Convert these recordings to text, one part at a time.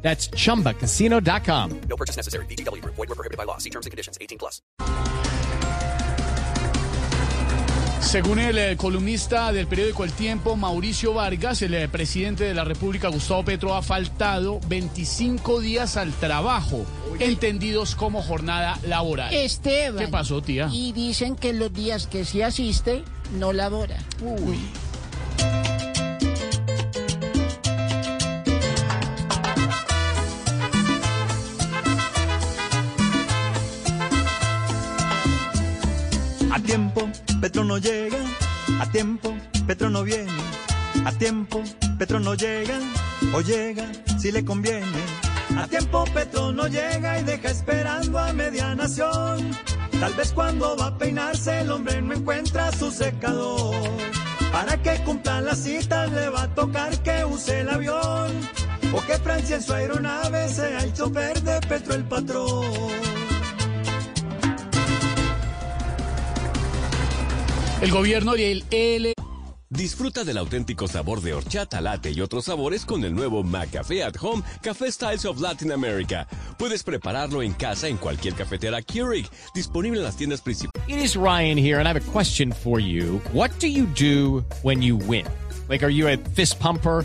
That's chumbacasino.com. No purchase necessary. BGW. Void were prohibited by law. See terms and conditions. 18 plus. Según el eh, columnista del periódico El Tiempo, Mauricio Vargas, el eh, presidente de la República, Gustavo Petro, ha faltado 25 días al trabajo, entendidos como jornada laboral. Esteban. ¿Qué pasó, tía? Y dicen que los días que sí asiste, no labora. Uy. A tiempo, Petro no llega. A tiempo, Petro no viene. A tiempo, Petro no llega. O llega si le conviene. A tiempo, Petro no llega y deja esperando a media nación. Tal vez cuando va a peinarse el hombre no encuentra su secador. Para que cumplan las citas le va a tocar que use el avión. O que Francia en su aeronave sea el chofer de Petro el patrón. El gobierno del L. Disfruta del auténtico sabor de horchata, latte y otros sabores con el nuevo McCafé at Home Café Styles of Latin America. Puedes prepararlo en casa en cualquier cafetera Keurig, disponible en las tiendas principales. It is Ryan here, and I have a question for you. What do you do when you win? Like, are you a fist pumper?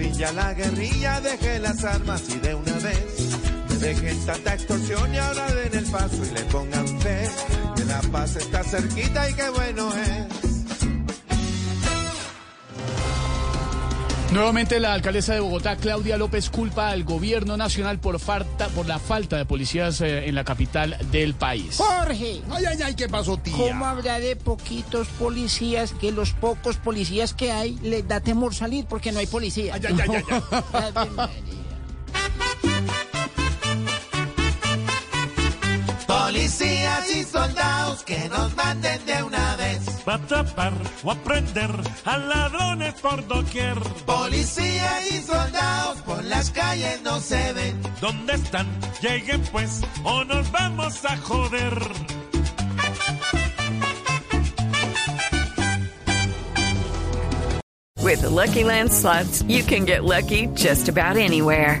Ya la guerrilla deje las armas y de una vez me dejen tanta extorsión y ahora den el paso y le pongan fe que la paz está cerquita y qué bueno es. Nuevamente la alcaldesa de Bogotá, Claudia López, culpa al gobierno nacional por, falta, por la falta de policías eh, en la capital del país. Jorge, Ay, ay, ay, ¿qué pasó, tía? ¿cómo habrá de poquitos policías que los pocos policías que hay les da temor salir porque no hay policía? Ay, ay, ay, ay, ay. Policías y soldados que nos manden de una vez. Va a atrapar o a prender a ladrones por doquier. Policías y soldados por las calles no se ven. ¿Dónde están? Lleguen pues o nos vamos a joder. With the Lucky Land slots, you can get lucky just about anywhere.